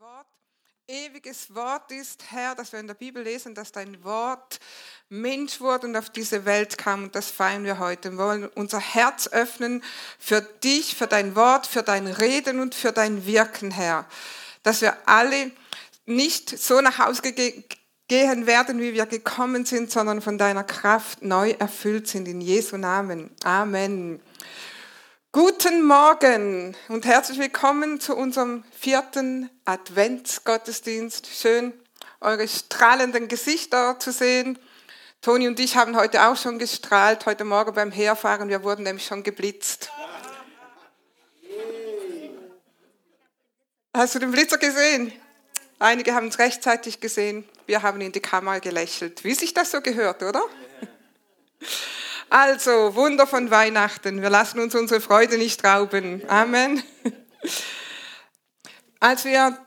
Wort ewiges Wort ist, Herr, dass wir in der Bibel lesen, dass dein Wort Mensch wurde und auf diese Welt kam. Und das feiern wir heute. Wir wollen unser Herz öffnen für dich, für dein Wort, für dein Reden und für dein Wirken, Herr. Dass wir alle nicht so nach Hause gehen werden, wie wir gekommen sind, sondern von deiner Kraft neu erfüllt sind. In Jesu Namen. Amen. Guten Morgen und herzlich willkommen zu unserem vierten Adventsgottesdienst. Schön, eure strahlenden Gesichter zu sehen. Toni und ich haben heute auch schon gestrahlt, heute Morgen beim Herfahren. Wir wurden nämlich schon geblitzt. Hast du den Blitzer gesehen? Einige haben es rechtzeitig gesehen. Wir haben in die Kamera gelächelt. Wie sich das so gehört, oder? Also, Wunder von Weihnachten. Wir lassen uns unsere Freude nicht rauben. Amen. Als wir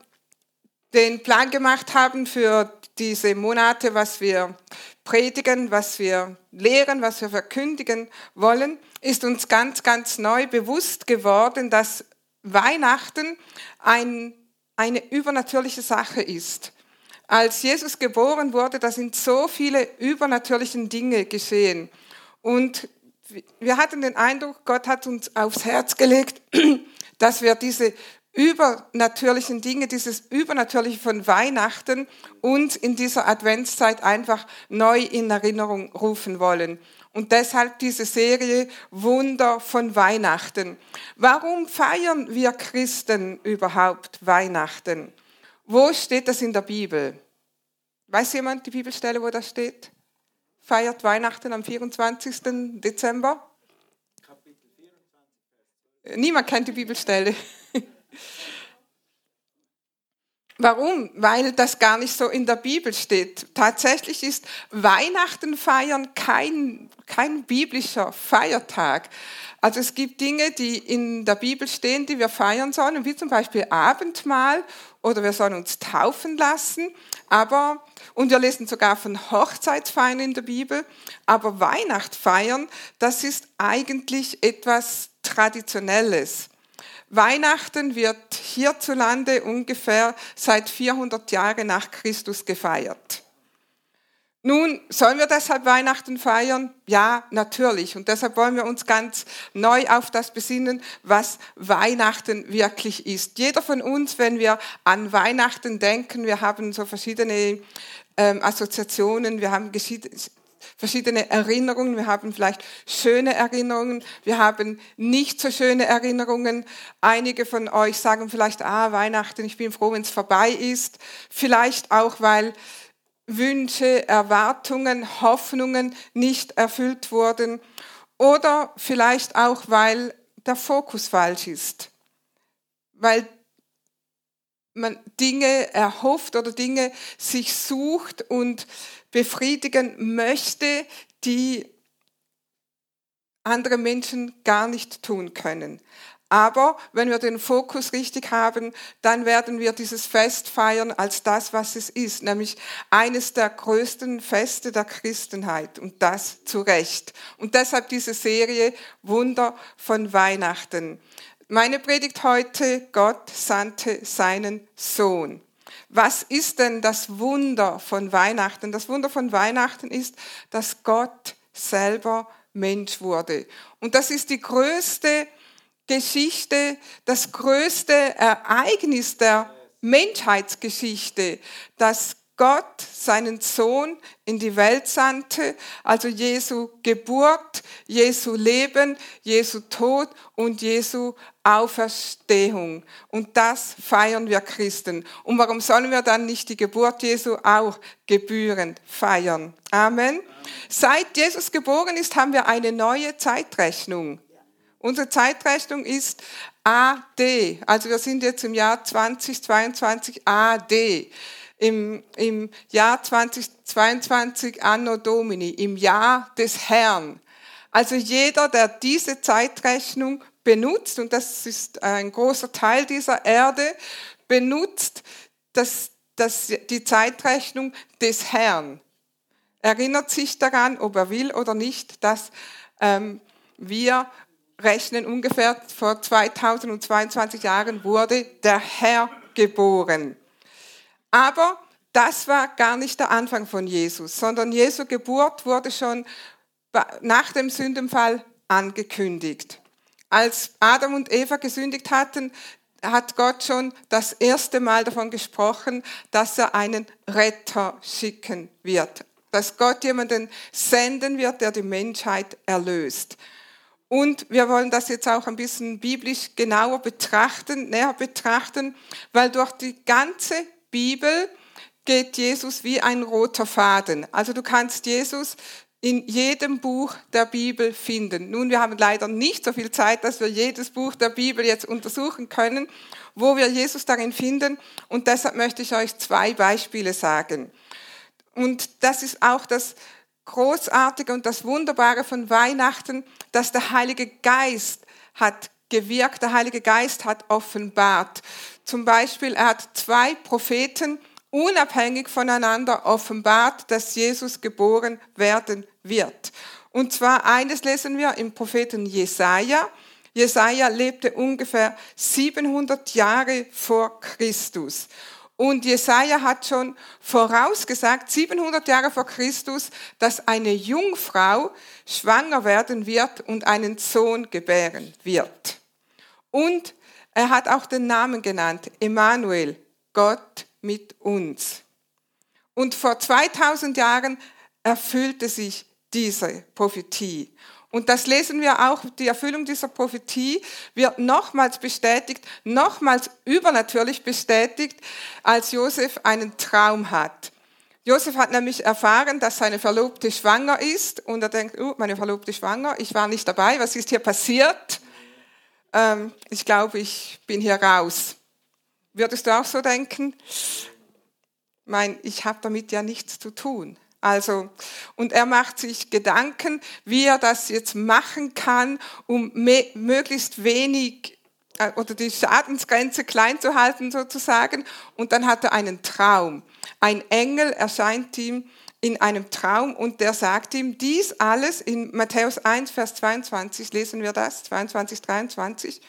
den Plan gemacht haben für diese Monate, was wir predigen, was wir lehren, was wir verkündigen wollen, ist uns ganz, ganz neu bewusst geworden, dass Weihnachten ein, eine übernatürliche Sache ist. Als Jesus geboren wurde, da sind so viele übernatürliche Dinge geschehen. Und wir hatten den Eindruck, Gott hat uns aufs Herz gelegt, dass wir diese übernatürlichen Dinge, dieses Übernatürliche von Weihnachten uns in dieser Adventszeit einfach neu in Erinnerung rufen wollen. Und deshalb diese Serie Wunder von Weihnachten. Warum feiern wir Christen überhaupt Weihnachten? Wo steht das in der Bibel? Weiß jemand die Bibelstelle, wo das steht? Feiert Weihnachten am 24. Dezember? Niemand kennt die Bibelstelle. Warum? Weil das gar nicht so in der Bibel steht. Tatsächlich ist Weihnachten feiern kein, kein biblischer Feiertag. Also es gibt Dinge, die in der Bibel stehen, die wir feiern sollen, wie zum Beispiel Abendmahl oder wir sollen uns taufen lassen. Aber, und wir lesen sogar von Hochzeitsfeiern in der Bibel, aber Weihnacht feiern, das ist eigentlich etwas Traditionelles. Weihnachten wird hierzulande ungefähr seit 400 Jahren nach Christus gefeiert. Nun, sollen wir deshalb Weihnachten feiern? Ja, natürlich. Und deshalb wollen wir uns ganz neu auf das besinnen, was Weihnachten wirklich ist. Jeder von uns, wenn wir an Weihnachten denken, wir haben so verschiedene ähm, Assoziationen, wir haben verschiedene Erinnerungen, wir haben vielleicht schöne Erinnerungen, wir haben nicht so schöne Erinnerungen. Einige von euch sagen vielleicht, ah, Weihnachten, ich bin froh, wenn es vorbei ist. Vielleicht auch, weil Wünsche, Erwartungen, Hoffnungen nicht erfüllt wurden oder vielleicht auch, weil der Fokus falsch ist, weil man Dinge erhofft oder Dinge sich sucht und befriedigen möchte, die andere Menschen gar nicht tun können. Aber wenn wir den Fokus richtig haben, dann werden wir dieses Fest feiern als das, was es ist, nämlich eines der größten Feste der Christenheit und das zu Recht. Und deshalb diese Serie Wunder von Weihnachten. Meine Predigt heute, Gott sandte seinen Sohn. Was ist denn das Wunder von Weihnachten? Das Wunder von Weihnachten ist, dass Gott selber Mensch wurde. Und das ist die größte Geschichte, das größte Ereignis der Menschheitsgeschichte, dass Gott seinen Sohn in die Welt sandte, also Jesu Geburt, Jesu Leben, Jesu Tod und Jesu Auferstehung. Und das feiern wir Christen. Und warum sollen wir dann nicht die Geburt Jesu auch gebührend feiern? Amen. Seit Jesus geboren ist, haben wir eine neue Zeitrechnung. Unsere Zeitrechnung ist AD. Also wir sind jetzt im Jahr 2022 AD. Im, Im Jahr 2022 Anno Domini, im Jahr des Herrn. Also jeder, der diese Zeitrechnung benutzt, und das ist ein großer Teil dieser Erde, benutzt das, das, die Zeitrechnung des Herrn. Erinnert sich daran, ob er will oder nicht, dass ähm, wir rechnen, ungefähr vor 2022 Jahren wurde der Herr geboren. Aber das war gar nicht der Anfang von Jesus, sondern Jesu Geburt wurde schon nach dem Sündenfall angekündigt. Als Adam und Eva gesündigt hatten, hat Gott schon das erste Mal davon gesprochen, dass er einen Retter schicken wird. Dass Gott jemanden senden wird, der die Menschheit erlöst. Und wir wollen das jetzt auch ein bisschen biblisch genauer betrachten, näher betrachten, weil durch die ganze Bibel geht Jesus wie ein roter Faden. Also du kannst Jesus in jedem Buch der Bibel finden. Nun, wir haben leider nicht so viel Zeit, dass wir jedes Buch der Bibel jetzt untersuchen können, wo wir Jesus darin finden. Und deshalb möchte ich euch zwei Beispiele sagen. Und das ist auch das Großartige und das Wunderbare von Weihnachten, dass der Heilige Geist hat gewirkt, der Heilige Geist hat offenbart. Zum Beispiel, er hat zwei Propheten unabhängig voneinander offenbart, dass Jesus geboren werden wird. Und zwar eines lesen wir im Propheten Jesaja. Jesaja lebte ungefähr 700 Jahre vor Christus. Und Jesaja hat schon vorausgesagt, 700 Jahre vor Christus, dass eine Jungfrau schwanger werden wird und einen Sohn gebären wird. Und er hat auch den Namen genannt, Emmanuel, Gott mit uns. Und vor 2000 Jahren erfüllte sich diese Prophetie. Und das lesen wir auch, die Erfüllung dieser Prophetie wird nochmals bestätigt, nochmals übernatürlich bestätigt, als Josef einen Traum hat. Josef hat nämlich erfahren, dass seine Verlobte schwanger ist und er denkt, oh, meine Verlobte schwanger, ich war nicht dabei, was ist hier passiert? Ähm, ich glaube, ich bin hier raus. Würdest du auch so denken? Ich meine, ich habe damit ja nichts zu tun. Also, und er macht sich Gedanken, wie er das jetzt machen kann, um möglichst wenig äh, oder die Schadensgrenze klein zu halten sozusagen. Und dann hat er einen Traum. Ein Engel erscheint ihm in einem Traum und der sagt ihm, dies alles in Matthäus 1, Vers 22, lesen wir das, 22, 23.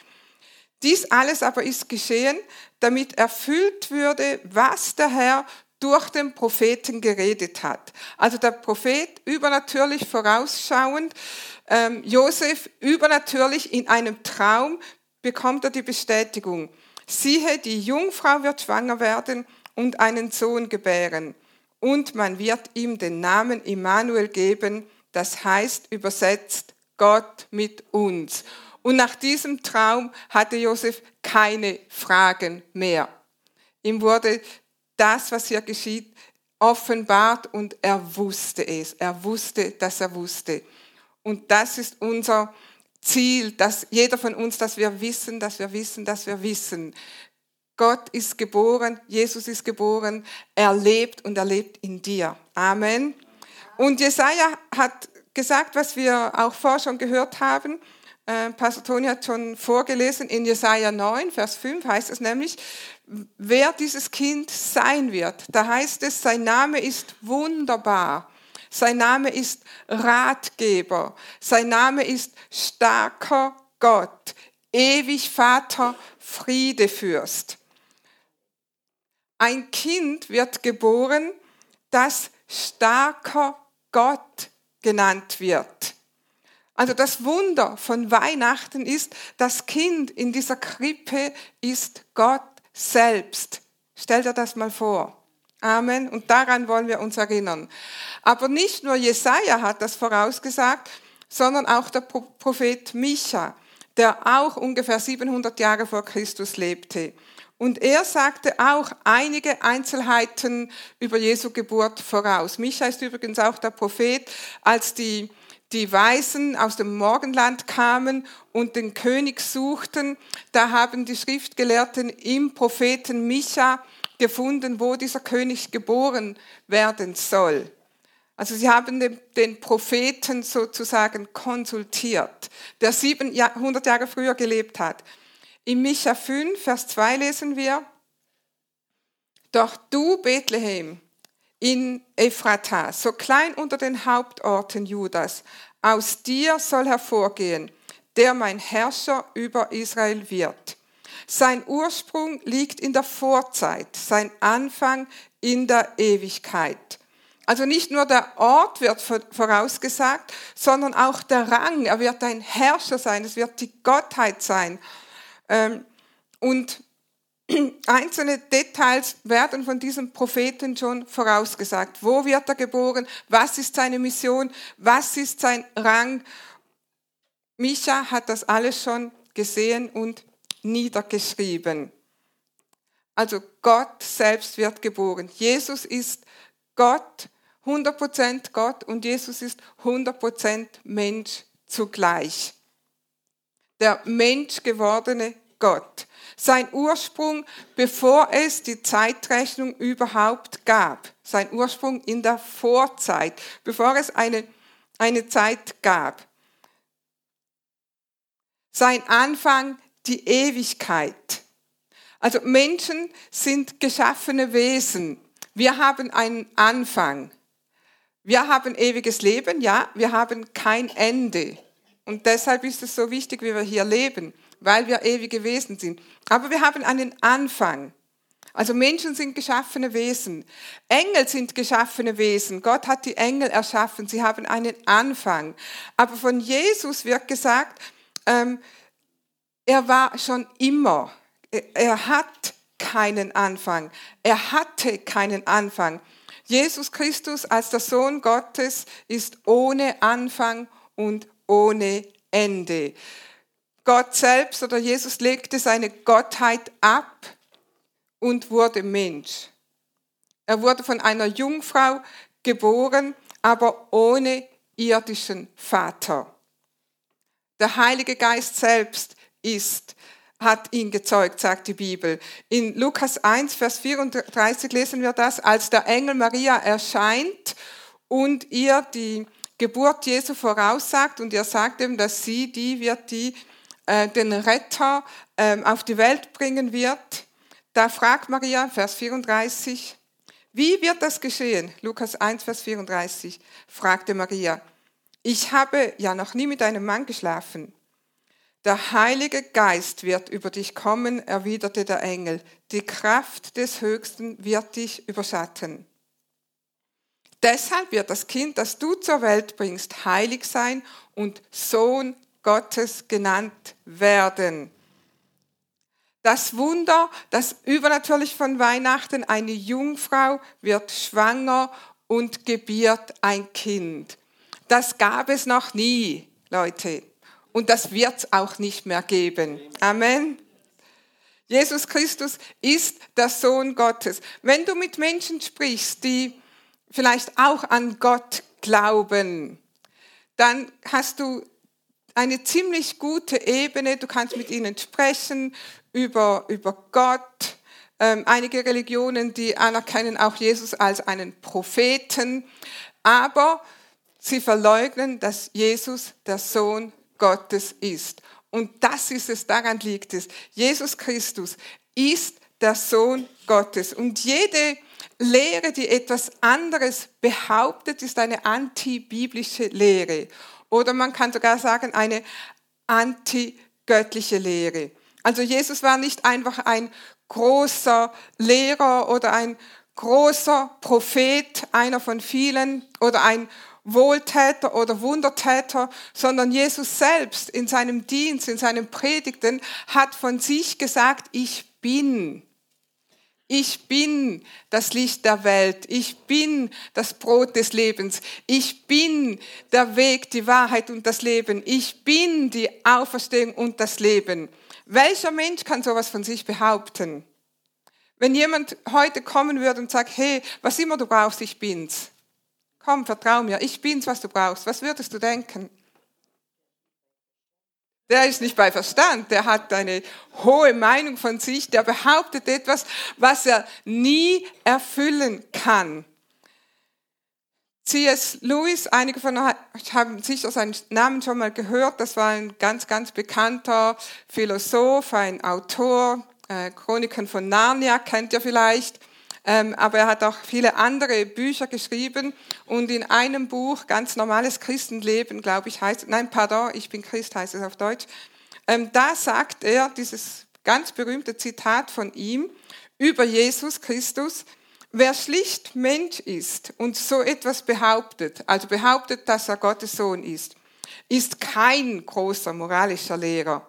Dies alles aber ist geschehen, damit erfüllt würde, was der Herr durch den Propheten geredet hat. Also der Prophet übernatürlich vorausschauend, ähm, Josef übernatürlich in einem Traum bekommt er die Bestätigung. Siehe, die Jungfrau wird schwanger werden und einen Sohn gebären. Und man wird ihm den Namen Immanuel geben, das heißt übersetzt Gott mit uns. Und nach diesem Traum hatte Josef keine Fragen mehr. Ihm wurde das, was hier geschieht, offenbart und er wusste es. Er wusste, dass er wusste. Und das ist unser Ziel, dass jeder von uns, dass wir wissen, dass wir wissen, dass wir wissen. Gott ist geboren, Jesus ist geboren, er lebt und er lebt in dir. Amen. Und Jesaja hat gesagt, was wir auch vorher schon gehört haben. Äh, Pastor Toni hat schon vorgelesen, in Jesaja 9, Vers 5 heißt es nämlich, wer dieses Kind sein wird. Da heißt es, sein Name ist wunderbar. Sein Name ist Ratgeber. Sein Name ist starker Gott. Ewig Vater, Friedefürst. Ein Kind wird geboren, das starker Gott genannt wird. Also das Wunder von Weihnachten ist, das Kind in dieser Krippe ist Gott selbst. Stell dir das mal vor. Amen. Und daran wollen wir uns erinnern. Aber nicht nur Jesaja hat das vorausgesagt, sondern auch der Prophet Micha, der auch ungefähr 700 Jahre vor Christus lebte. Und er sagte auch einige Einzelheiten über Jesu Geburt voraus. Micha ist übrigens auch der Prophet, als die die Weisen aus dem Morgenland kamen und den König suchten, da haben die Schriftgelehrten im Propheten Micha gefunden, wo dieser König geboren werden soll. Also sie haben den, Propheten sozusagen konsultiert, der 700 Jahre früher gelebt hat. In Micha 5, Vers 2 lesen wir, Doch du, Bethlehem, in Ephrata, so klein unter den Hauptorten Judas. Aus dir soll hervorgehen, der mein Herrscher über Israel wird. sein Ursprung liegt in der Vorzeit, sein Anfang in der Ewigkeit. Also nicht nur der Ort wird vorausgesagt, sondern auch der Rang. Er wird ein Herrscher sein, es wird die Gottheit sein. Ähm, und einzelne Details werden von diesem Propheten schon vorausgesagt. Wo wird er geboren? Was ist seine Mission? Was ist sein Rang? Micha hat das alles schon gesehen und niedergeschrieben. Also Gott selbst wird geboren. Jesus ist Gott, 100% Gott und Jesus ist 100% Mensch zugleich. Der Mensch gewordene Gott. Sein Ursprung, bevor es die Zeitrechnung überhaupt gab. Sein Ursprung in der Vorzeit, bevor es eine, eine Zeit gab. Sein Anfang die Ewigkeit. Also Menschen sind geschaffene Wesen. Wir haben einen Anfang. Wir haben ewiges Leben, ja, wir haben kein Ende. Und deshalb ist es so wichtig, wie wir hier leben, weil wir ewige Wesen sind. Aber wir haben einen Anfang. Also Menschen sind geschaffene Wesen. Engel sind geschaffene Wesen. Gott hat die Engel erschaffen. Sie haben einen Anfang. Aber von Jesus wird gesagt, ähm, er war schon immer. Er hat keinen Anfang. Er hatte keinen Anfang. Jesus Christus als der Sohn Gottes ist ohne Anfang und ohne Ende. Gott selbst oder Jesus legte seine Gottheit ab und wurde Mensch. Er wurde von einer Jungfrau geboren, aber ohne irdischen Vater. Der Heilige Geist selbst ist, hat ihn gezeugt, sagt die Bibel. In Lukas 1, Vers 34 lesen wir das, als der Engel Maria erscheint und ihr die Geburt Jesu voraussagt und ihr sagt ihm, dass sie die wird, die äh, den Retter äh, auf die Welt bringen wird. Da fragt Maria, Vers 34, wie wird das geschehen? Lukas 1, Vers 34, fragte Maria. Ich habe ja noch nie mit einem Mann geschlafen. Der Heilige Geist wird über dich kommen, erwiderte der Engel. Die Kraft des Höchsten wird dich überschatten. Deshalb wird das Kind, das du zur Welt bringst, heilig sein und Sohn Gottes genannt werden. Das Wunder, das übernatürlich von Weihnachten, eine Jungfrau wird schwanger und gebiert ein Kind. Das gab es noch nie, Leute. Und das wird es auch nicht mehr geben. Amen. Jesus Christus ist der Sohn Gottes. Wenn du mit Menschen sprichst, die vielleicht auch an Gott glauben, dann hast du eine ziemlich gute Ebene. Du kannst mit ihnen sprechen über, über Gott. Ähm, einige Religionen, die anerkennen auch Jesus als einen Propheten, aber sie verleugnen, dass Jesus der Sohn Gottes ist. Und das ist es, daran liegt es. Jesus Christus ist der Sohn Gottes. Und jede Lehre, die etwas anderes behauptet, ist eine antibiblische Lehre. Oder man kann sogar sagen, eine antigöttliche Lehre. Also Jesus war nicht einfach ein großer Lehrer oder ein großer Prophet, einer von vielen, oder ein Wohltäter oder Wundertäter, sondern Jesus selbst in seinem Dienst, in seinen Predigten hat von sich gesagt, ich bin. Ich bin das Licht der Welt. Ich bin das Brot des Lebens. Ich bin der Weg, die Wahrheit und das Leben. Ich bin die Auferstehung und das Leben. Welcher Mensch kann sowas von sich behaupten? Wenn jemand heute kommen würde und sagt, hey, was immer du brauchst, ich bin's. Komm, vertrau mir, ich bin's, was du brauchst. Was würdest du denken? Der ist nicht bei Verstand, der hat eine hohe Meinung von sich, der behauptet etwas, was er nie erfüllen kann. C.S. Lewis, einige von euch haben sicher seinen Namen schon mal gehört, das war ein ganz, ganz bekannter Philosoph, ein Autor, äh, Chroniken von Narnia kennt ihr vielleicht. Ähm, aber er hat auch viele andere Bücher geschrieben und in einem Buch, ganz normales Christenleben, glaube ich, heißt, nein, pardon, ich bin Christ, heißt es auf Deutsch, ähm, da sagt er, dieses ganz berühmte Zitat von ihm über Jesus Christus. Wer schlicht Mensch ist und so etwas behauptet, also behauptet, dass er Gottes Sohn ist, ist kein großer moralischer Lehrer.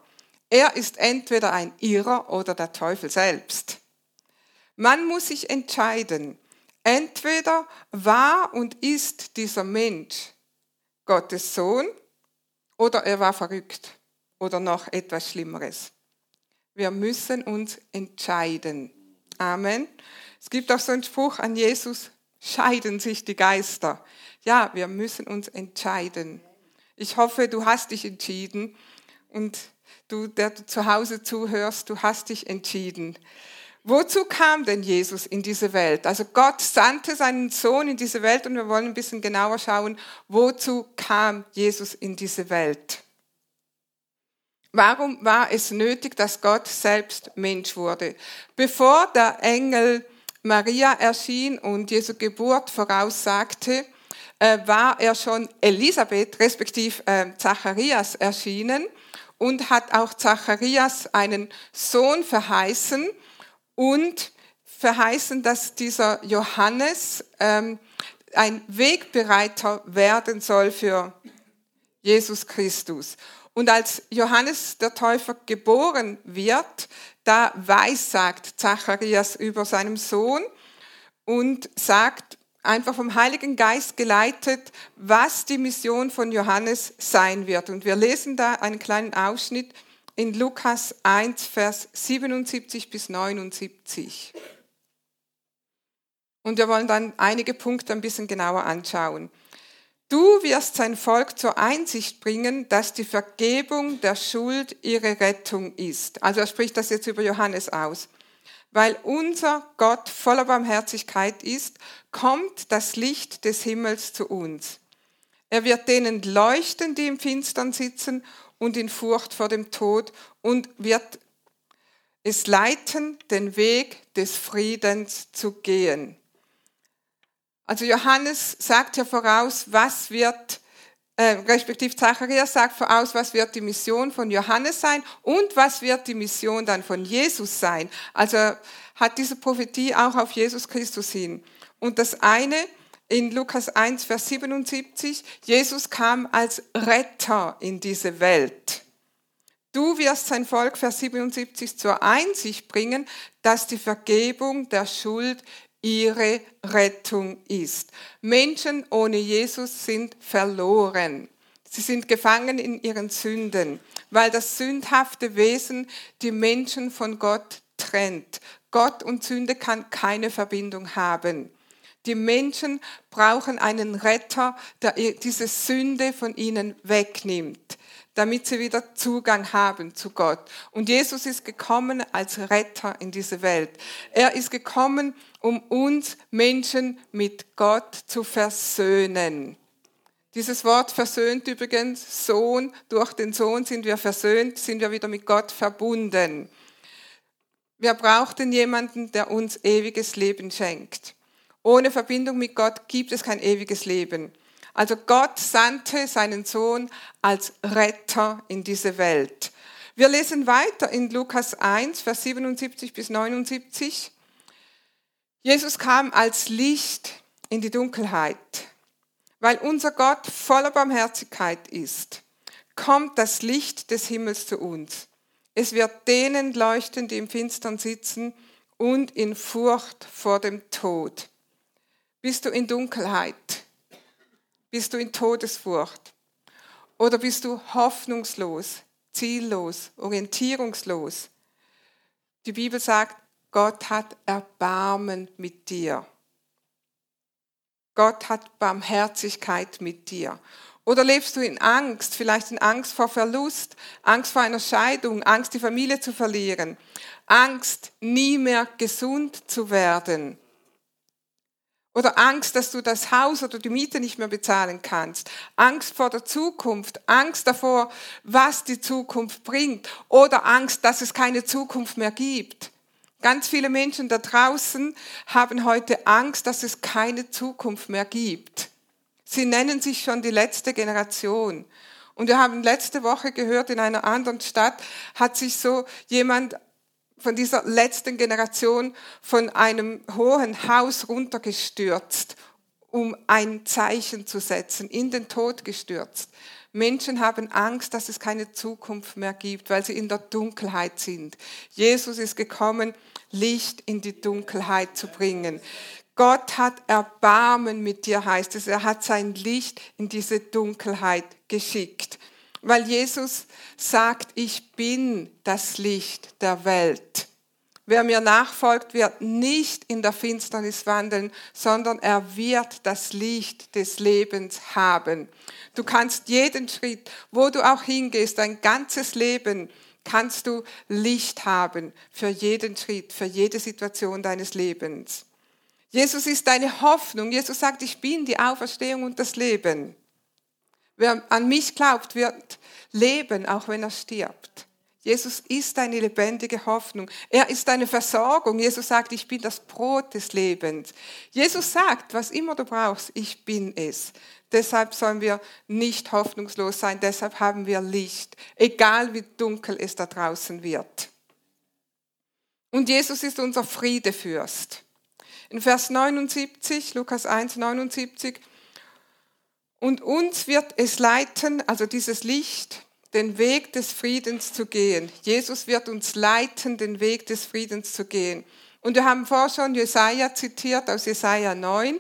Er ist entweder ein Irrer oder der Teufel selbst. Man muss sich entscheiden. Entweder war und ist dieser Mensch Gottes Sohn oder er war verrückt oder noch etwas Schlimmeres. Wir müssen uns entscheiden. Amen. Es gibt auch so einen Spruch an Jesus, scheiden sich die Geister. Ja, wir müssen uns entscheiden. Ich hoffe, du hast dich entschieden und du, der du zu Hause zuhörst, du hast dich entschieden. Wozu kam denn Jesus in diese Welt? Also Gott sandte seinen Sohn in diese Welt und wir wollen ein bisschen genauer schauen, wozu kam Jesus in diese Welt? Warum war es nötig, dass Gott selbst Mensch wurde? Bevor der Engel Maria erschien und Jesu Geburt voraussagte, äh, war er schon Elisabeth, respektive äh, Zacharias, erschienen und hat auch Zacharias einen Sohn verheißen und verheißen, dass dieser Johannes ähm, ein Wegbereiter werden soll für Jesus Christus. Und als Johannes der Täufer geboren wird, da weissagt Zacharias über seinem Sohn und sagt einfach vom Heiligen Geist geleitet, was die Mission von Johannes sein wird. Und wir lesen da einen kleinen Ausschnitt in Lukas 1, Vers 77 bis 79. Und wir wollen dann einige Punkte ein bisschen genauer anschauen. Du wirst sein Volk zur Einsicht bringen, dass die Vergebung der Schuld ihre Rettung ist. Also er spricht das jetzt über Johannes aus. Weil unser Gott voller Barmherzigkeit ist, kommt das Licht des Himmels zu uns. Er wird denen leuchten, die im Finstern sitzen und in Furcht vor dem Tod und wird es leiten, den Weg des Friedens zu gehen. Also Johannes sagt ja voraus, was wird, äh, respektive Zacharias sagt voraus, was wird die Mission von Johannes sein und was wird die Mission dann von Jesus sein. Also hat diese Prophetie auch auf Jesus Christus hin. Und das eine in Lukas 1, Vers 77, Jesus kam als Retter in diese Welt. Du wirst sein Volk, Vers 77, zur Einsicht bringen, dass die Vergebung der Schuld ihre Rettung ist. Menschen ohne Jesus sind verloren. Sie sind gefangen in ihren Sünden, weil das sündhafte Wesen die Menschen von Gott trennt. Gott und Sünde kann keine Verbindung haben. Die Menschen brauchen einen Retter, der diese Sünde von ihnen wegnimmt, damit sie wieder Zugang haben zu Gott. Und Jesus ist gekommen als Retter in diese Welt. Er ist gekommen, um uns Menschen mit Gott zu versöhnen. Dieses Wort versöhnt übrigens, Sohn, durch den Sohn sind wir versöhnt, sind wir wieder mit Gott verbunden. Wir brauchten jemanden, der uns ewiges Leben schenkt. Ohne Verbindung mit Gott gibt es kein ewiges Leben. Also Gott sandte seinen Sohn als Retter in diese Welt. Wir lesen weiter in Lukas 1, Vers 77 bis 79. Jesus kam als Licht in die Dunkelheit. Weil unser Gott voller Barmherzigkeit ist, kommt das Licht des Himmels zu uns. Es wird denen leuchten, die im Finstern sitzen und in Furcht vor dem Tod. Bist du in Dunkelheit? Bist du in Todesfurcht? Oder bist du hoffnungslos, ziellos, orientierungslos? Die Bibel sagt, Gott hat Erbarmen mit dir. Gott hat Barmherzigkeit mit dir. Oder lebst du in Angst, vielleicht in Angst vor Verlust, Angst vor einer Scheidung, Angst, die Familie zu verlieren, Angst, nie mehr gesund zu werden? Oder Angst, dass du das Haus oder die Miete nicht mehr bezahlen kannst. Angst vor der Zukunft. Angst davor, was die Zukunft bringt. Oder Angst, dass es keine Zukunft mehr gibt. Ganz viele Menschen da draußen haben heute Angst, dass es keine Zukunft mehr gibt. Sie nennen sich schon die letzte Generation. Und wir haben letzte Woche gehört, in einer anderen Stadt hat sich so jemand von dieser letzten Generation von einem hohen Haus runtergestürzt, um ein Zeichen zu setzen, in den Tod gestürzt. Menschen haben Angst, dass es keine Zukunft mehr gibt, weil sie in der Dunkelheit sind. Jesus ist gekommen, Licht in die Dunkelheit zu bringen. Gott hat Erbarmen mit dir, heißt es. Er hat sein Licht in diese Dunkelheit geschickt. Weil Jesus sagt, ich bin das Licht der Welt. Wer mir nachfolgt, wird nicht in der Finsternis wandeln, sondern er wird das Licht des Lebens haben. Du kannst jeden Schritt, wo du auch hingehst, dein ganzes Leben, kannst du Licht haben für jeden Schritt, für jede Situation deines Lebens. Jesus ist deine Hoffnung. Jesus sagt, ich bin die Auferstehung und das Leben. Wer an mich glaubt, wird leben, auch wenn er stirbt. Jesus ist deine lebendige Hoffnung. Er ist deine Versorgung. Jesus sagt, ich bin das Brot des Lebens. Jesus sagt, was immer du brauchst, ich bin es. Deshalb sollen wir nicht hoffnungslos sein. Deshalb haben wir Licht, egal wie dunkel es da draußen wird. Und Jesus ist unser Friedefürst. In Vers 79, Lukas 1, 79, und uns wird es leiten, also dieses Licht, den Weg des Friedens zu gehen. Jesus wird uns leiten, den Weg des Friedens zu gehen. Und wir haben vorher schon Jesaja zitiert aus Jesaja 9,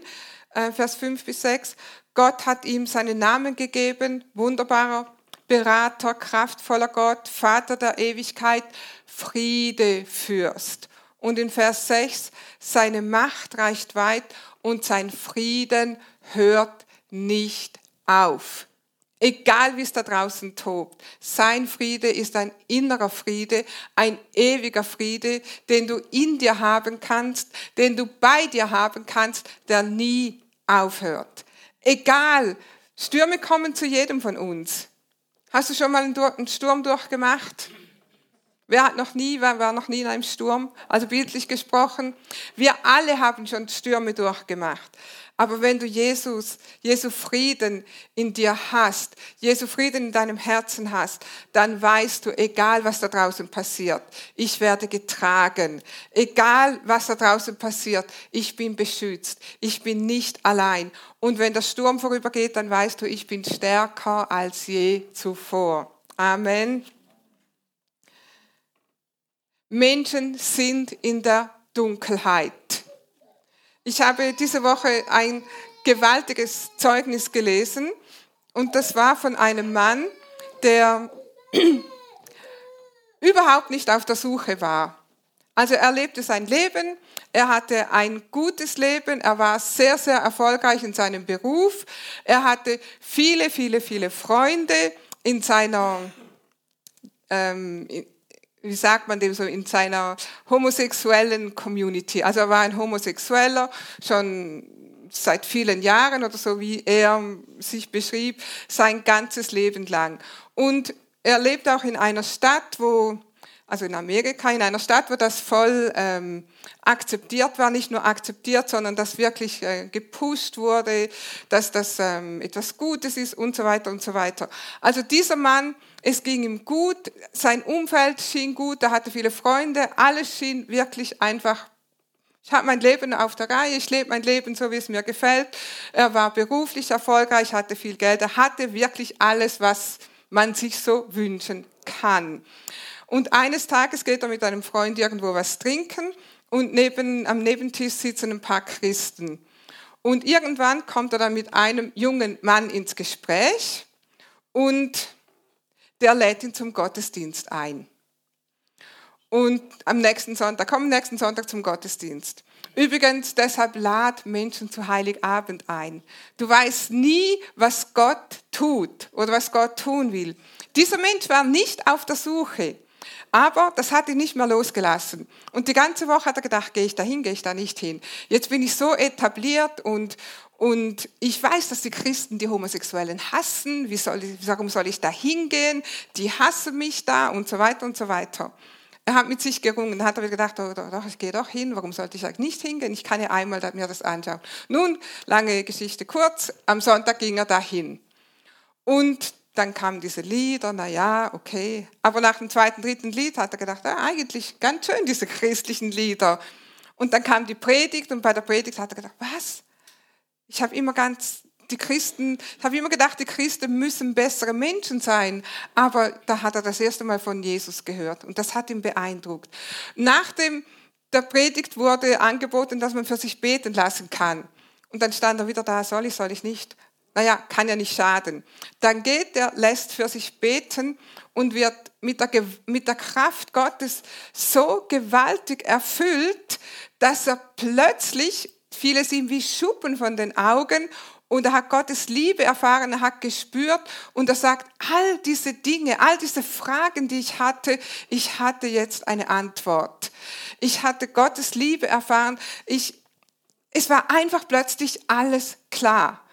äh, Vers 5 bis 6. Gott hat ihm seinen Namen gegeben, wunderbarer Berater, kraftvoller Gott, Vater der Ewigkeit, Friedefürst. Und in Vers 6, seine Macht reicht weit und sein Frieden hört nicht auf. Egal wie es da draußen tobt, sein Friede ist ein innerer Friede, ein ewiger Friede, den du in dir haben kannst, den du bei dir haben kannst, der nie aufhört. Egal, Stürme kommen zu jedem von uns. Hast du schon mal einen Sturm durchgemacht? Wer hat noch nie, wer war noch nie in einem Sturm? Also bildlich gesprochen. Wir alle haben schon Stürme durchgemacht. Aber wenn du Jesus, Jesu Frieden in dir hast, Jesu Frieden in deinem Herzen hast, dann weißt du, egal was da draußen passiert, ich werde getragen. Egal was da draußen passiert, ich bin beschützt. Ich bin nicht allein. Und wenn der Sturm vorübergeht, dann weißt du, ich bin stärker als je zuvor. Amen. Menschen sind in der Dunkelheit. Ich habe diese Woche ein gewaltiges Zeugnis gelesen und das war von einem Mann, der überhaupt nicht auf der Suche war. Also er lebte sein Leben, er hatte ein gutes Leben, er war sehr, sehr erfolgreich in seinem Beruf, er hatte viele, viele, viele Freunde in seiner, ähm, wie sagt man dem so, in seiner homosexuellen Community. Also er war ein Homosexueller, schon seit vielen Jahren oder so, wie er sich beschrieb, sein ganzes Leben lang. Und er lebt auch in einer Stadt, wo, also in Amerika, in einer Stadt, wo das voll ähm, akzeptiert war, nicht nur akzeptiert, sondern dass wirklich äh, gepusht wurde, dass das ähm, etwas Gutes ist und so weiter und so weiter. Also dieser Mann es ging ihm gut, sein Umfeld schien gut, er hatte viele Freunde, alles schien wirklich einfach ich habe mein Leben auf der Reihe, ich lebe mein Leben so, wie es mir gefällt. Er war beruflich erfolgreich, hatte viel Geld, er hatte wirklich alles, was man sich so wünschen kann. Und eines Tages geht er mit einem Freund irgendwo was trinken und neben, am Nebentisch sitzen ein paar Christen. Und irgendwann kommt er dann mit einem jungen Mann ins Gespräch und der lädt ihn zum Gottesdienst ein. Und am nächsten Sonntag, komm am nächsten Sonntag zum Gottesdienst. Übrigens, deshalb lad Menschen zu Heiligabend ein. Du weißt nie, was Gott tut oder was Gott tun will. Dieser Mensch war nicht auf der Suche, aber das hat ihn nicht mehr losgelassen. Und die ganze Woche hat er gedacht, gehe ich da hin, gehe ich da nicht hin. Jetzt bin ich so etabliert und, und ich weiß, dass die Christen die Homosexuellen hassen. Wie soll ich, warum soll ich da hingehen? Die hassen mich da und so weiter und so weiter. Er hat mit sich gerungen, hat aber gedacht, oh, doch, ich gehe doch hin, warum sollte ich nicht hingehen? Ich kann ja einmal mir das anschauen. Nun, lange Geschichte kurz, am Sonntag ging er dahin. Und dann kamen diese Lieder, na ja, okay. Aber nach dem zweiten, dritten Lied hat er gedacht, ja, eigentlich ganz schön, diese christlichen Lieder. Und dann kam die Predigt und bei der Predigt hat er gedacht, was? Ich habe immer ganz die Christen, ich habe immer gedacht, die Christen müssen bessere Menschen sein. Aber da hat er das erste Mal von Jesus gehört und das hat ihn beeindruckt. Nach dem, der Predigt wurde angeboten, dass man für sich beten lassen kann. Und dann stand er wieder da, soll ich, soll ich nicht? Naja, kann ja nicht schaden. Dann geht er, lässt für sich beten und wird mit der, mit der Kraft Gottes so gewaltig erfüllt, dass er plötzlich, fiel es ihm wie Schuppen von den Augen und er hat Gottes Liebe erfahren, er hat gespürt und er sagt, all diese Dinge, all diese Fragen, die ich hatte, ich hatte jetzt eine Antwort. Ich hatte Gottes Liebe erfahren. Ich, es war einfach plötzlich alles klar.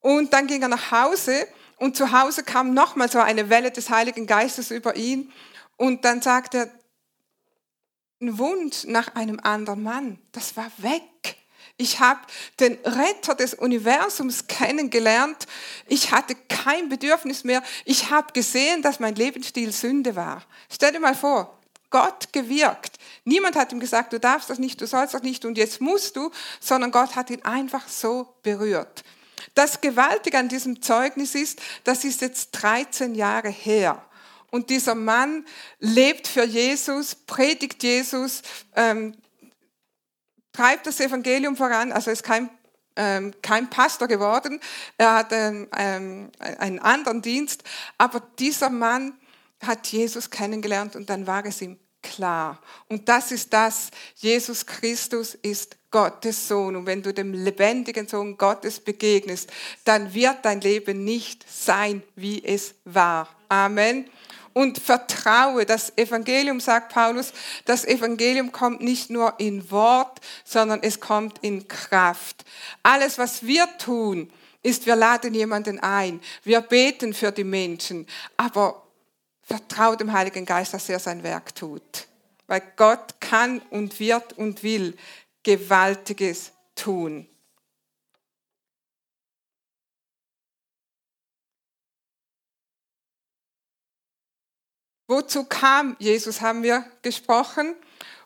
Und dann ging er nach Hause und zu Hause kam nochmal so eine Welle des Heiligen Geistes über ihn und dann sagte er, ein Wunsch nach einem anderen Mann, das war weg. Ich habe den Retter des Universums kennengelernt. Ich hatte kein Bedürfnis mehr. Ich habe gesehen, dass mein Lebensstil Sünde war. Stell dir mal vor, Gott gewirkt. Niemand hat ihm gesagt, du darfst das nicht, du sollst das nicht und jetzt musst du, sondern Gott hat ihn einfach so berührt. Das Gewaltige an diesem Zeugnis ist, das ist jetzt 13 Jahre her. Und dieser Mann lebt für Jesus, predigt Jesus, ähm, treibt das Evangelium voran, also ist kein ähm, kein Pastor geworden, er hat ähm, einen anderen Dienst, aber dieser Mann hat Jesus kennengelernt und dann war es ihm klar. Und das ist das, Jesus Christus ist Gottes Sohn. Und wenn du dem lebendigen Sohn Gottes begegnest, dann wird dein Leben nicht sein, wie es war. Amen und vertraue. Das Evangelium, sagt Paulus, das Evangelium kommt nicht nur in Wort, sondern es kommt in Kraft. Alles, was wir tun, ist, wir laden jemanden ein, wir beten für die Menschen, aber vertraue dem Heiligen Geist, dass er sein Werk tut. Weil Gott kann und wird und will Gewaltiges tun. Wozu kam Jesus, haben wir gesprochen.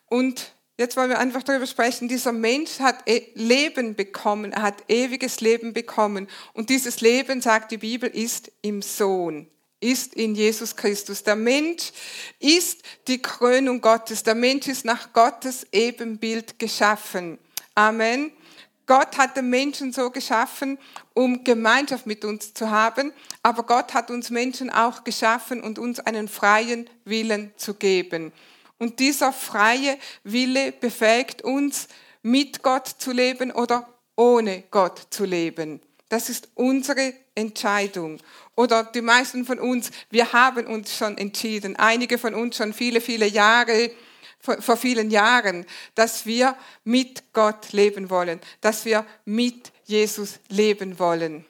Und jetzt wollen wir einfach darüber sprechen, dieser Mensch hat e- Leben bekommen, er hat ewiges Leben bekommen. Und dieses Leben, sagt die Bibel, ist im Sohn, ist in Jesus Christus. Der Mensch ist die Krönung Gottes. Der Mensch ist nach Gottes Ebenbild geschaffen. Amen. Gott hat den Menschen so geschaffen, um Gemeinschaft mit uns zu haben, aber Gott hat uns Menschen auch geschaffen und uns einen freien Willen zu geben. Und dieser freie Wille befähigt uns, mit Gott zu leben oder ohne Gott zu leben. Das ist unsere Entscheidung. Oder die meisten von uns, wir haben uns schon entschieden, einige von uns schon viele, viele Jahre vor, vielen Jahren, dass wir mit Gott leben wollen, dass wir mit Jesus leben wollen.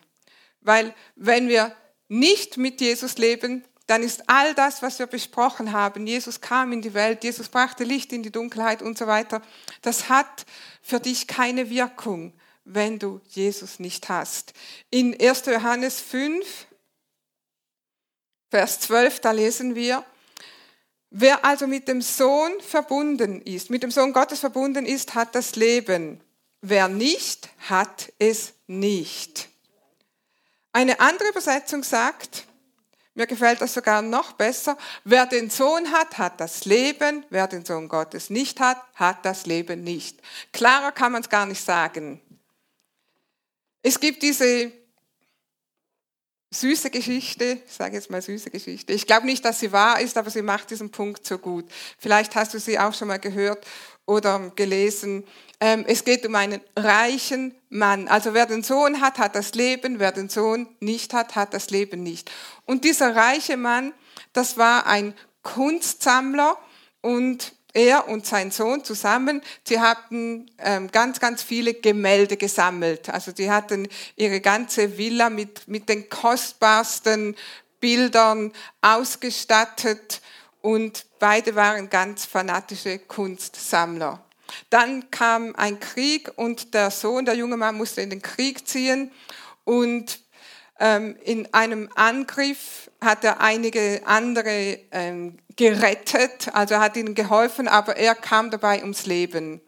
Weil wenn wir nicht mit Jesus leben, dann ist all das, was wir besprochen haben, Jesus kam in die Welt, Jesus brachte Licht in die Dunkelheit und so weiter, das hat für dich keine Wirkung, wenn du Jesus nicht hast. In 1. Johannes 5, Vers 12, da lesen wir, Wer also mit dem Sohn verbunden ist, mit dem Sohn Gottes verbunden ist, hat das Leben. Wer nicht, hat es nicht. Eine andere Übersetzung sagt, mir gefällt das sogar noch besser, wer den Sohn hat, hat das Leben, wer den Sohn Gottes nicht hat, hat das Leben nicht. Klarer kann man es gar nicht sagen. Es gibt diese süße Geschichte, ich sage jetzt mal süße Geschichte. Ich glaube nicht, dass sie wahr ist, aber sie macht diesen Punkt so gut. Vielleicht hast du sie auch schon mal gehört oder gelesen. Ähm, es geht um einen reichen Mann. Also wer den Sohn hat, hat das Leben, wer den Sohn nicht hat, hat das Leben nicht. Und dieser reiche Mann, das war ein Kunstsammler und er und sein Sohn zusammen, sie hatten ähm, ganz, ganz viele Gemälde gesammelt. Also die hatten ihre ganze Villa mit, mit den kostbarsten Bildern ausgestattet und beide waren ganz fanatische Kunstsammler. Dann kam ein Krieg und der Sohn, der junge Mann, musste in den Krieg ziehen und in einem Angriff hat er einige andere ähm, gerettet, also hat ihnen geholfen, aber er kam dabei ums Leben.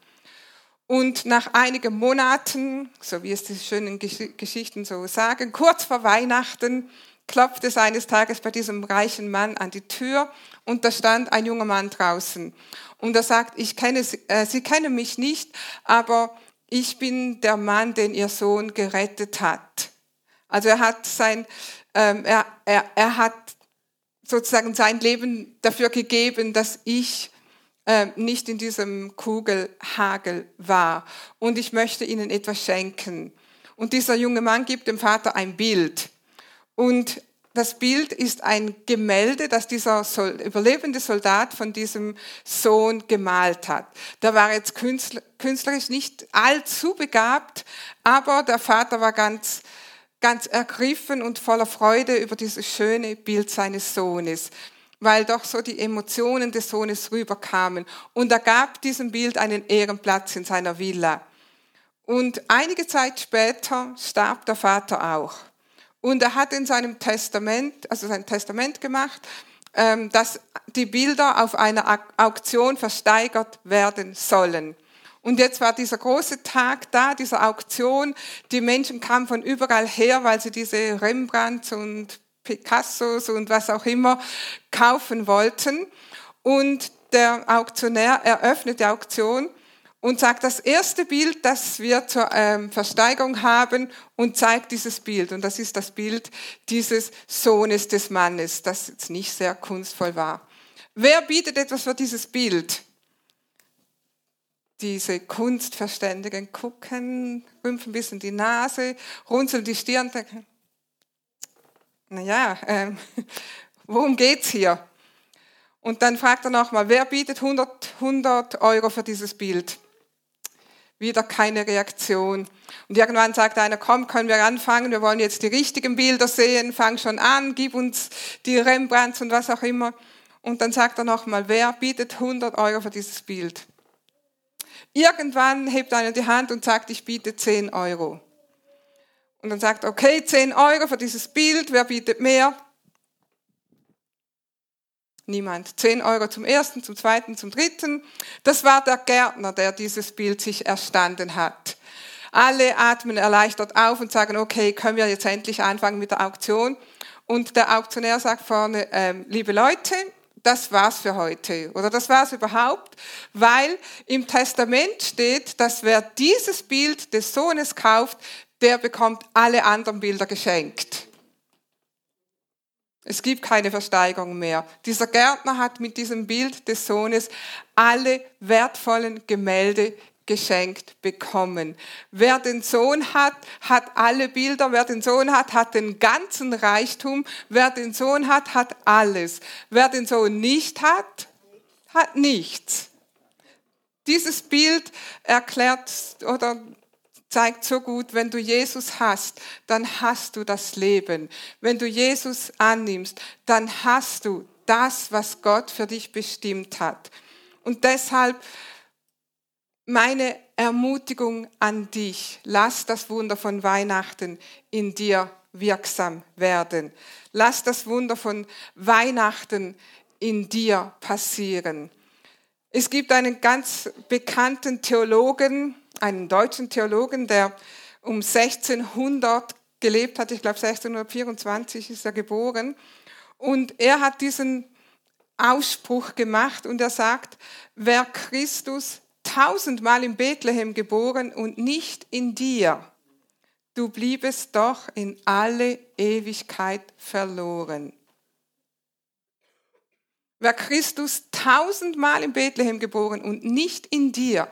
Und nach einigen Monaten, so wie es die schönen Geschichten so sagen, kurz vor Weihnachten klopft es eines Tages bei diesem reichen Mann an die Tür und da stand ein junger Mann draußen. Und er sagt, ich kenne äh, Sie kennen mich nicht, aber ich bin der Mann, den Ihr Sohn gerettet hat. Also er hat sein, ähm, er, er, er hat sozusagen sein Leben dafür gegeben, dass ich äh, nicht in diesem Kugelhagel war. Und ich möchte ihnen etwas schenken. Und dieser junge Mann gibt dem Vater ein Bild. Und das Bild ist ein Gemälde, das dieser Sol überlebende Soldat von diesem Sohn gemalt hat. Da war jetzt künstlerisch nicht allzu begabt, aber der Vater war ganz, ganz ergriffen und voller Freude über dieses schöne Bild seines Sohnes weil doch so die Emotionen des Sohnes rüberkamen. Und er gab diesem Bild einen Ehrenplatz in seiner Villa. Und einige Zeit später starb der Vater auch. Und er hat in seinem Testament, also sein Testament gemacht, ähm, dass die Bilder auf einer Auktion versteigert werden sollen. Und jetzt war dieser große Tag da, dieser Auktion. Die Menschen kamen von überall her, weil sie diese Rembrandts und Picassos und was auch immer kaufen wollten. Und der Auktionär eröffnet die Auktion und sagt, das erste Bild, das wir zur ähm, Versteigerung haben und zeigt dieses Bild. Und das ist das Bild dieses Sohnes des Mannes, das jetzt nicht sehr kunstvoll war. Wer bietet etwas für dieses Bild? Diese Kunstverständigen gucken, rümpfen ein bisschen die Nase, runzeln die Stirn, denken, naja, ähm, worum geht's hier? Und dann fragt er nochmal, wer bietet 100, 100 Euro für dieses Bild? Wieder keine Reaktion. Und irgendwann sagt einer, komm, können wir anfangen, wir wollen jetzt die richtigen Bilder sehen, fang schon an, gib uns die Rembrandts und was auch immer. Und dann sagt er nochmal, wer bietet 100 Euro für dieses Bild? Irgendwann hebt einer die Hand und sagt, ich biete 10 Euro und dann sagt, okay, 10 Euro für dieses Bild, wer bietet mehr? Niemand. 10 Euro zum ersten, zum zweiten, zum dritten. Das war der Gärtner, der dieses Bild sich erstanden hat. Alle atmen erleichtert auf und sagen, okay, können wir jetzt endlich anfangen mit der Auktion? Und der Auktionär sagt vorne, ähm, liebe Leute, das war's für heute oder das war's überhaupt, weil im Testament steht, dass wer dieses Bild des Sohnes kauft, der bekommt alle anderen Bilder geschenkt. Es gibt keine Versteigerung mehr. Dieser Gärtner hat mit diesem Bild des Sohnes alle wertvollen Gemälde geschenkt bekommen. Wer den Sohn hat, hat alle Bilder. Wer den Sohn hat, hat den ganzen Reichtum. Wer den Sohn hat, hat alles. Wer den Sohn nicht hat, hat nichts. Dieses Bild erklärt oder zeigt so gut, wenn du Jesus hast, dann hast du das Leben. Wenn du Jesus annimmst, dann hast du das, was Gott für dich bestimmt hat. Und deshalb meine Ermutigung an dich, lass das Wunder von Weihnachten in dir wirksam werden. Lass das Wunder von Weihnachten in dir passieren. Es gibt einen ganz bekannten Theologen, einen deutschen Theologen, der um 1600 gelebt hat. Ich glaube, 1624 ist er geboren. Und er hat diesen Ausspruch gemacht und er sagt, wer Christus tausendmal in Bethlehem geboren und nicht in dir, du bliebest doch in alle Ewigkeit verloren. Wer Christus tausendmal in Bethlehem geboren und nicht in dir,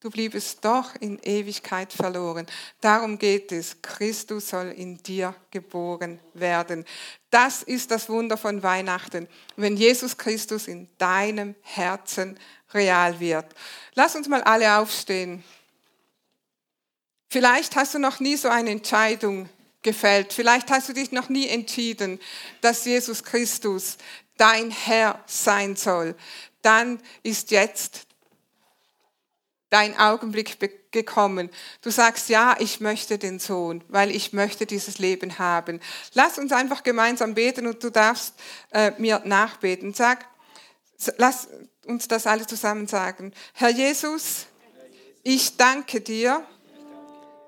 Du bliebest doch in Ewigkeit verloren. Darum geht es. Christus soll in dir geboren werden. Das ist das Wunder von Weihnachten, wenn Jesus Christus in deinem Herzen real wird. Lass uns mal alle aufstehen. Vielleicht hast du noch nie so eine Entscheidung gefällt. Vielleicht hast du dich noch nie entschieden, dass Jesus Christus dein Herr sein soll. Dann ist jetzt dein Augenblick gekommen. Du sagst, ja, ich möchte den Sohn, weil ich möchte dieses Leben haben. Lass uns einfach gemeinsam beten und du darfst äh, mir nachbeten. Sag, lass uns das alle zusammen sagen. Herr Jesus, ich danke dir,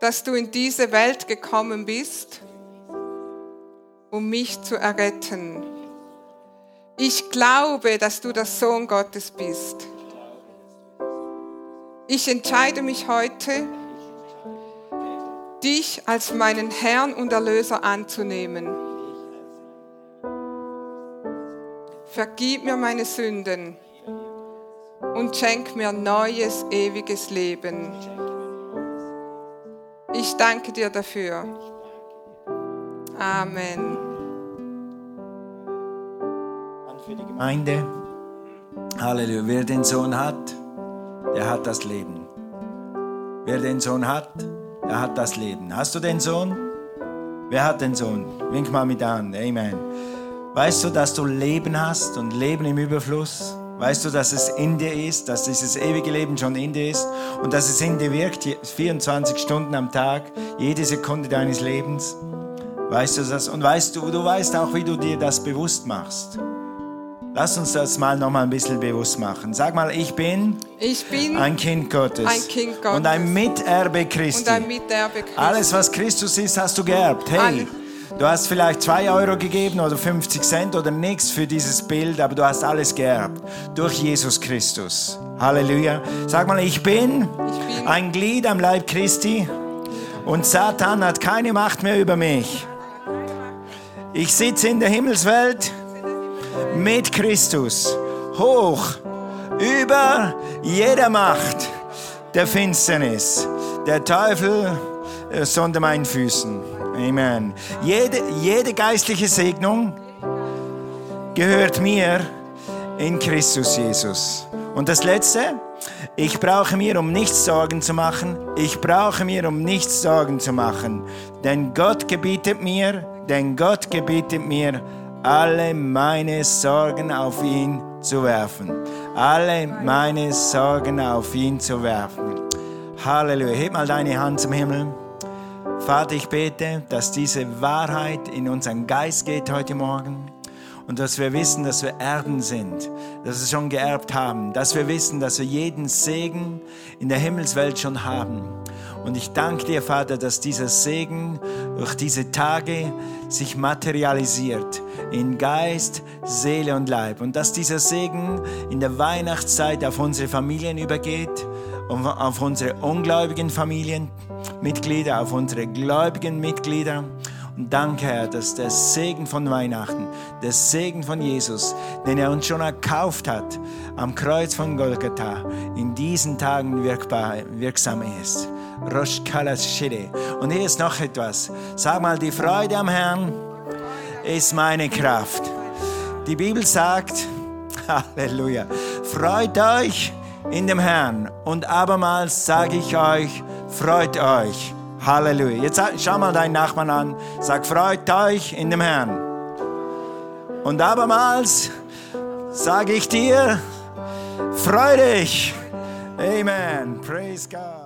dass du in diese Welt gekommen bist, um mich zu erretten. Ich glaube, dass du der Sohn Gottes bist. Ich entscheide mich heute, dich als meinen Herrn und Erlöser anzunehmen. Vergib mir meine Sünden und schenk mir neues, ewiges Leben. Ich danke dir dafür. Amen. Für die Gemeinde. Halleluja. Wer den Sohn hat, der hat das Leben. Wer den Sohn hat, der hat das Leben. Hast du den Sohn? Wer hat den Sohn? Wink mal mit an. Amen. Weißt du, dass du Leben hast und Leben im Überfluss? Weißt du, dass es in dir ist, dass dieses ewige Leben schon in dir ist und dass es in dir wirkt, 24 Stunden am Tag, jede Sekunde deines Lebens? Weißt du das? Und weißt du, du weißt auch, wie du dir das bewusst machst. Lass uns das mal noch mal ein bisschen bewusst machen. Sag mal, ich bin, ich bin ein Kind Gottes, ein Kind Gottes und ein Miterbe Christi. Und ein Miterbe Christi. Alles, was Christus ist, hast du geerbt. Hey, Alle. Du hast vielleicht zwei Euro gegeben oder 50 Cent oder nichts für dieses Bild, aber du hast alles geerbt durch Jesus Christus. Halleluja. Sag mal, ich bin, ich bin ein Glied am Leib Christi und Satan hat keine Macht mehr über mich. Ich sitze in der Himmelswelt mit Christus hoch über jeder Macht der Finsternis. Der Teufel ist äh, unter meinen Füßen. Amen. Jede, jede geistliche Segnung gehört mir in Christus Jesus. Und das Letzte, ich brauche mir um nichts Sorgen zu machen. Ich brauche mir um nichts Sorgen zu machen. Denn Gott gebietet mir, denn Gott gebietet mir, alle meine Sorgen auf ihn zu werfen. Alle meine Sorgen auf ihn zu werfen. Halleluja. Heb mal deine Hand zum Himmel. Vater, ich bete, dass diese Wahrheit in unseren Geist geht heute Morgen und dass wir wissen, dass wir Erden sind, dass wir schon geerbt haben, dass wir wissen, dass wir jeden Segen in der Himmelswelt schon haben. Und ich danke dir, Vater, dass dieser Segen durch diese Tage sich materialisiert in Geist, Seele und Leib. Und dass dieser Segen in der Weihnachtszeit auf unsere Familien übergeht, auf unsere ungläubigen Familienmitglieder, auf unsere gläubigen Mitglieder und danke, Herr, dass der Segen von Weihnachten, der Segen von Jesus, den er uns schon erkauft hat am Kreuz von Golgatha, in diesen Tagen wirkbar, wirksam ist. Und hier ist noch etwas. Sag mal, die Freude am Herrn ist meine Kraft. Die Bibel sagt, Halleluja, freut euch in dem Herrn. Und abermals sage ich euch, freut euch. Halleluja. Jetzt schau mal deinen Nachbarn an. Sag, freut euch in dem Herrn. Und abermals sage ich dir, freu dich. Amen. Praise God.